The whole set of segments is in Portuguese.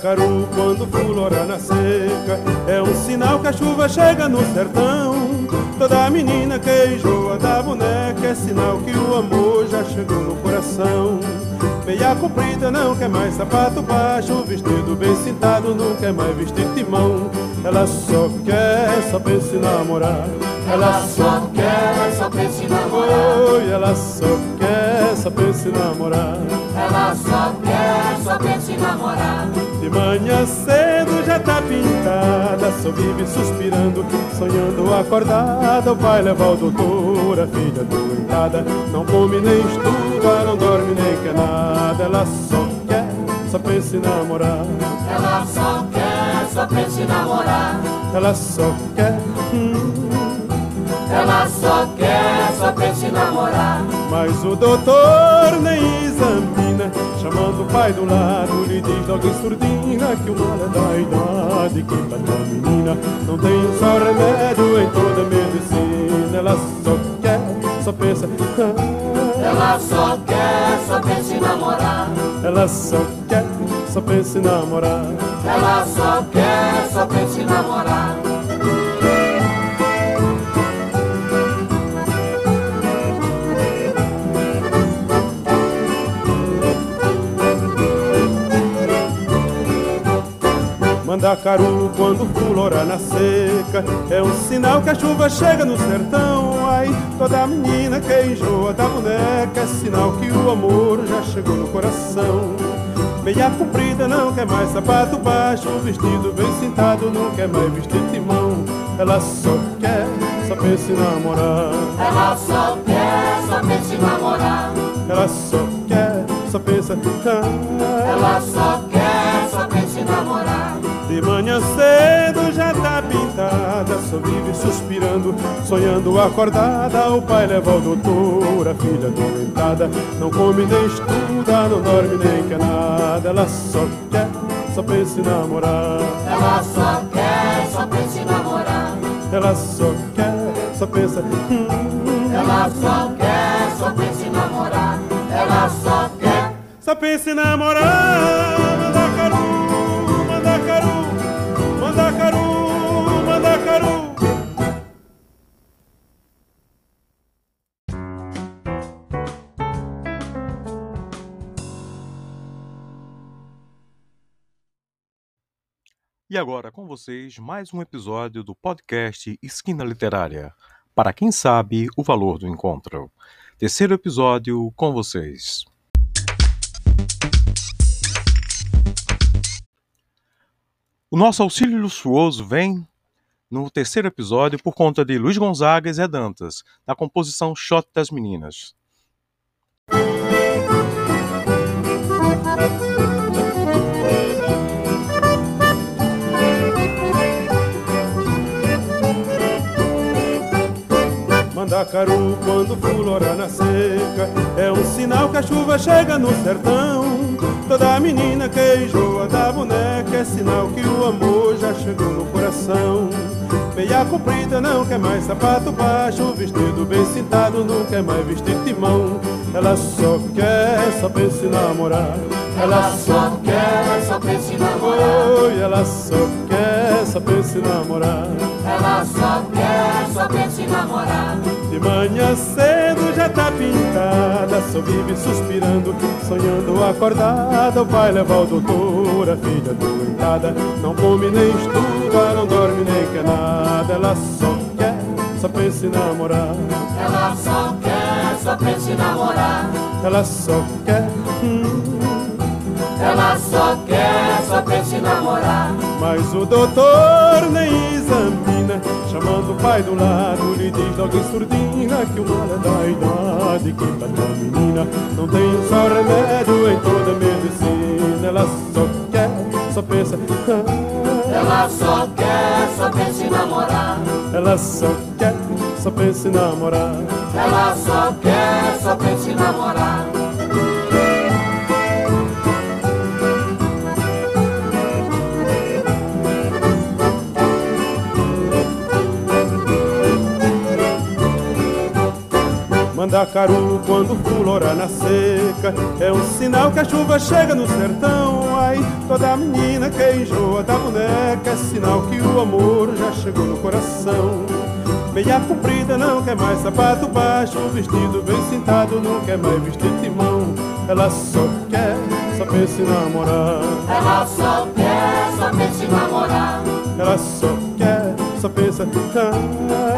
Mandacaru quando fulora na seca É um sinal que a chuva chega no sertão. Toda menina que enjoa da boneca É sinal que o amor já chegou no coração. Meia comprida não quer mais sapato baixo Vestido bem cintado não quer mais vestir timão. Ela só quer, pensa em namorar Ela só quer, só pensa em namorar Oi, ela só quer, só pensa em namorar. Ela só quer, em namorar. De manhã cedo já tá pintada Só vive suspirando, sonhando acordada. O pai leva o doutor, a filha doentada. Não come nem estuda, não dorme nem quer nada. Ela só quer, só pensa em namorar. Ela só quer, só pensa em namorar. Ela só quer, hum, Ela só quer, só pensa em namorar. Mas o doutor nem examina Chamando o pai do lado, lhe diz logo em surdina Que o mal é da idade, que pra tua menina Não tem um só remédio em toda a medicina Ela só quer, só pensa ah, Ela só quer, só pensa em namorar. Ela só quer, só pensa em namorar. Ela só quer, só pensa em namorar Mandacaru quando fulora na seca. É um sinal que a chuva chega no sertão. Ai, toda menina que enjoa da boneca. É sinal que o amor já chegou no coração. Meia comprida não quer mais sapato baixo. Vestido bem cintado não quer mais vestir timão. Ela só quer, só pensa em namorar. Ela só quer, só pensa em namorar. Ela só quer, só pensa ah, Ela só quer, só pensa em namorar De manhã cedo já tá pintada, só vive suspirando, sonhando acordada. O pai leva o doutor, a filha doentada, não come nem estuda, não dorme nem quer nada. Ela só quer, só pensa em namorar. Ela só quer, só pensa em namorar Ela só quer, só pensa. Hum, Ela só quer, só pensa em namorar Ela só quer só pensa em namorar. Mandacaru, mandacaru. E agora com vocês mais um episódio do podcast Esquina Literária. Para quem sabe o valor do encontro. Terceiro episódio com vocês. O nosso auxílio luxuoso vem no terceiro episódio por conta de Luiz Gonzaga e Zé Dantas, na composição Shot das Meninas. Mandacaru quando fulora na seca É um sinal que a chuva chega no sertão. Toda menina que enjoa da boneca É sinal que o amor já chegou no coração. Meia comprida não quer mais sapato baixo Vestido bem cintado não quer mais vestir timão. Ela só quer, pensa em namorar. Ela só quer, pensa em namorar. Ela só quer, pensa em namorar. Ela só quer, pensa em namorar De manhã cedo já tá pintada, só vive suspirando, sonhando acordada. O pai leva o doutor, a filha doentada, não come nem estuda, não dorme nem quer nada. Ela só quer, só pensa em namorar. Ela só quer, só pensa em namorar Ela só quer, hum, Ela só quer, só pensa em namorar mas o doutor nem examina, chamando o pai do lado, lhe diz logo em surdina que o mal é da idade, que pra tua menina não tem um só remédio em toda a medicina. Ela só quer, só pensa, ah, Ela só quer, só pensa em namorar ela só quer, só pensa em namorar. Ela só quer, só pensa em namorar Mandacaru quando fulora na seca. É um sinal que a chuva chega no sertão. Ai, toda menina que enjoa da boneca. É sinal que o amor já chegou no coração. Meia comprida não quer mais sapato baixo. Vestido bem cintado não quer mais vestir timão. Ela só quer, só pensa em namorar. Ela só quer, só pensa em namorar. Ela só quer, só pensa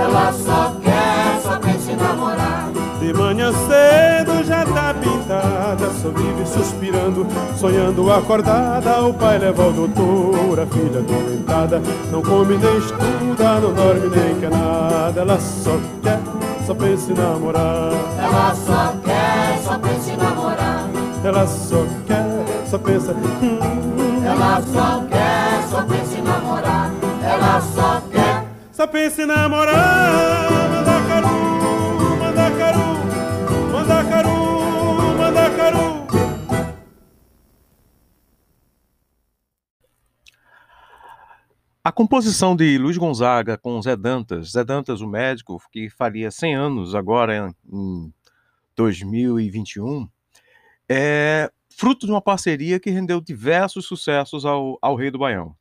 Ela só quer, só pensa em namorar de manhã cedo já tá pintada, só vive suspirando, sonhando acordada. O pai leva ao doutor, a filha doentada, não come nem estuda, não dorme nem quer nada. Ela só quer, só pensa em namorar. Ela só quer, só pensa em namorar. Ela só quer, só pensa. Hum, Ela só quer, só pensa em namorar. Ela só quer, só pensa em namorar. A composição de Luiz Gonzaga com Zé Dantas, Zé Dantas, o médico, que faria 100 anos agora em 2021, é fruto de uma parceria que rendeu diversos sucessos ao, ao Rei do Baião.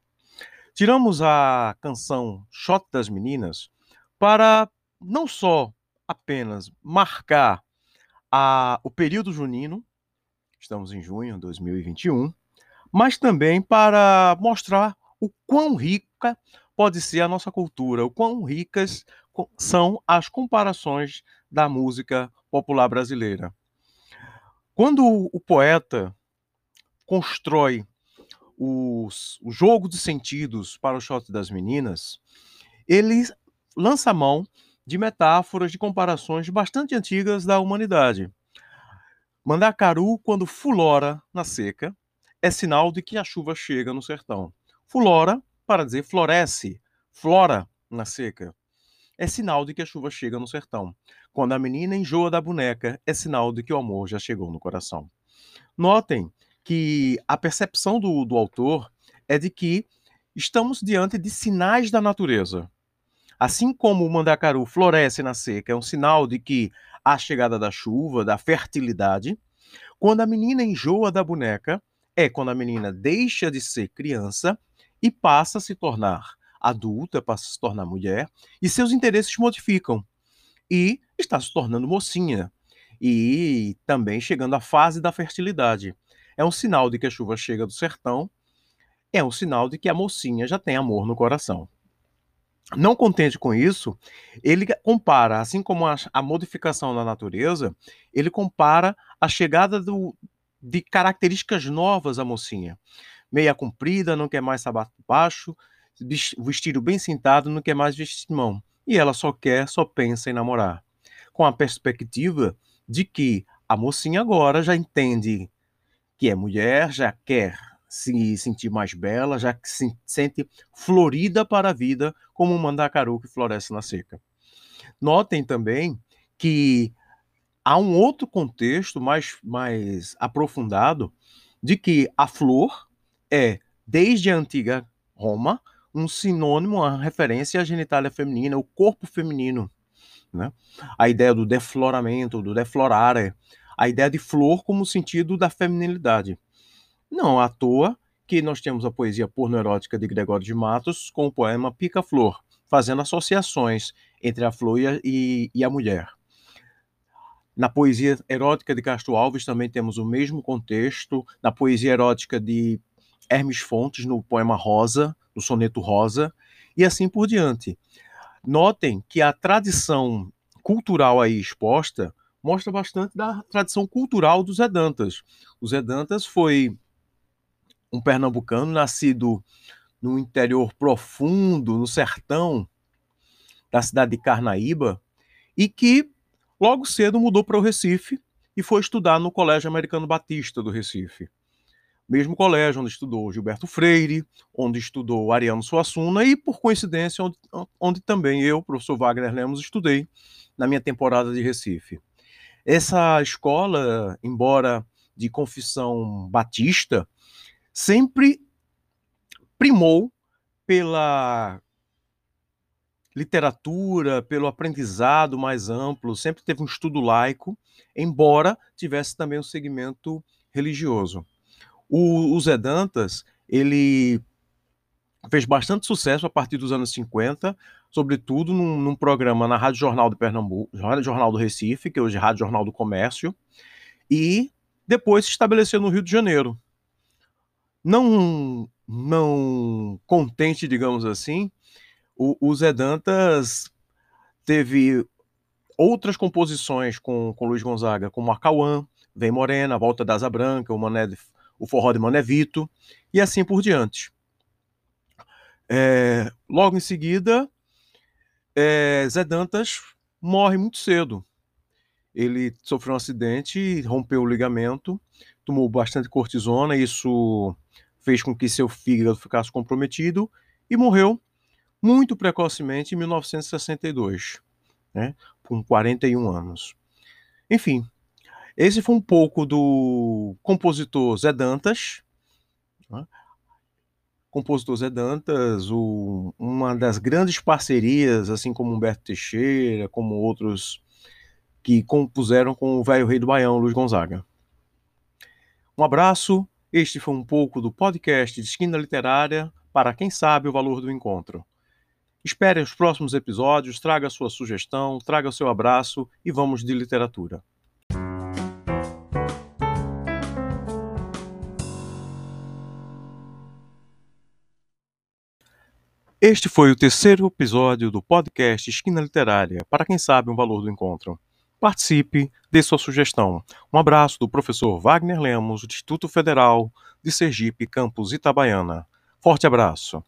Tiramos a canção Shot das Meninas para não só apenas marcar a, o período junino, estamos em junho de 2021, mas também para mostrar o quão rica pode ser a nossa cultura, o quão ricas são as comparações da música popular brasileira. Quando o poeta constrói os, o jogo de sentidos para o shot das meninas, ele lança mão de metáforas, de comparações bastante antigas da humanidade. Mandacaru, quando fulora na seca, é sinal de que a chuva chega no sertão. Fulora, para dizer floresce, flora na seca, é sinal de que a chuva chega no sertão. Quando a menina enjoa da boneca, é sinal de que o amor já chegou no coração. Notem que a percepção do, do autor é de que estamos diante de sinais da natureza. Assim como o mandacaru floresce na seca, é um sinal de que há chegada da chuva, da fertilidade. Quando a menina enjoa da boneca, é quando a menina deixa de ser criança e passa a se tornar adulta, passa a se tornar mulher, e seus interesses modificam. E está se tornando mocinha. E também chegando à fase da fertilidade. É um sinal de que a chuva chega do sertão, é um sinal de que a mocinha já tem amor no coração. Não contente com isso, ele compara, assim como a, a modificação da natureza, ele compara a chegada do, de características novas à mocinha. Meia comprida, não quer mais sapato baixo, vestido bem sentado, não quer mais vestimão. E ela só quer, só pensa em namorar. Com a perspectiva de que a mocinha agora já entende que é mulher, já quer se sentir mais bela, já se sente florida para a vida, como um mandacaru que floresce na seca. Notem também que há um outro contexto mais, mais aprofundado de que a flor é, desde a antiga Roma, um sinônimo, uma referência à genitália feminina, o corpo feminino. Né? A ideia do defloramento, do deflorare, a ideia de flor como sentido da feminilidade. Não à toa que nós temos a poesia pornoerótica de Gregório de Matos com o poema Pica-Flor, fazendo associações entre a flor e, e a mulher. Na poesia erótica de Castro Alves também temos o mesmo contexto, na poesia erótica de Hermes Fontes, no poema Rosa, no soneto Rosa, e assim por diante. Notem que a tradição cultural aí exposta mostra bastante da tradição cultural dos Edantas. Os Edantas foi um pernambucano nascido no interior profundo, no sertão da cidade de Carnaíba, e que logo cedo mudou para o Recife e foi estudar no Colégio Americano Batista do Recife. Mesmo colégio onde estudou Gilberto Freire, onde estudou Ariano Suassuna e, por coincidência, onde, onde também eu, professor Wagner Lemos, estudei na minha temporada de Recife. Essa escola, embora de confissão batista, sempre primou pela literatura, pelo aprendizado mais amplo, sempre teve um estudo laico, embora tivesse também um segmento religioso. O, o Zé Dantas, ele fez bastante sucesso a partir dos anos 50, sobretudo num, num, programa na Rádio Jornal de Pernambuco, Jornal do Recife, que hoje é Rádio Jornal do Comércio, e depois se estabeleceu no Rio de Janeiro. Não, não contente, digamos assim, o, o Zé Dantas teve outras composições com, com Luiz Gonzaga, como a Cauã, Vem Morena, Volta da Asa Branca, o, Mané, o Forró de Mané Vito, e assim por diante. É, logo em seguida, é, Zé Dantas morre muito cedo. Ele sofreu um acidente, rompeu o ligamento, tomou bastante cortisona, isso fez com que seu fígado ficasse comprometido e morreu muito precocemente em 1962, né, com 41 anos. Enfim, esse foi um pouco do compositor Zé Dantas. Né? Compositor Zé Dantas, o, uma das grandes parcerias, assim como Humberto Teixeira, como outros que compuseram com o velho rei do Baião, Luiz Gonzaga. Um abraço. Este foi um pouco do podcast de Esquina Literária para quem sabe o valor do encontro. Espere os próximos episódios, traga sua sugestão, traga seu abraço e vamos de literatura. Este foi o terceiro episódio do podcast Esquina Literária, para quem sabe o valor do encontro. Participe, dê sua sugestão. Um abraço do professor Wagner Lemos, do Instituto Federal de Sergipe, campus Itabaiana. Forte abraço.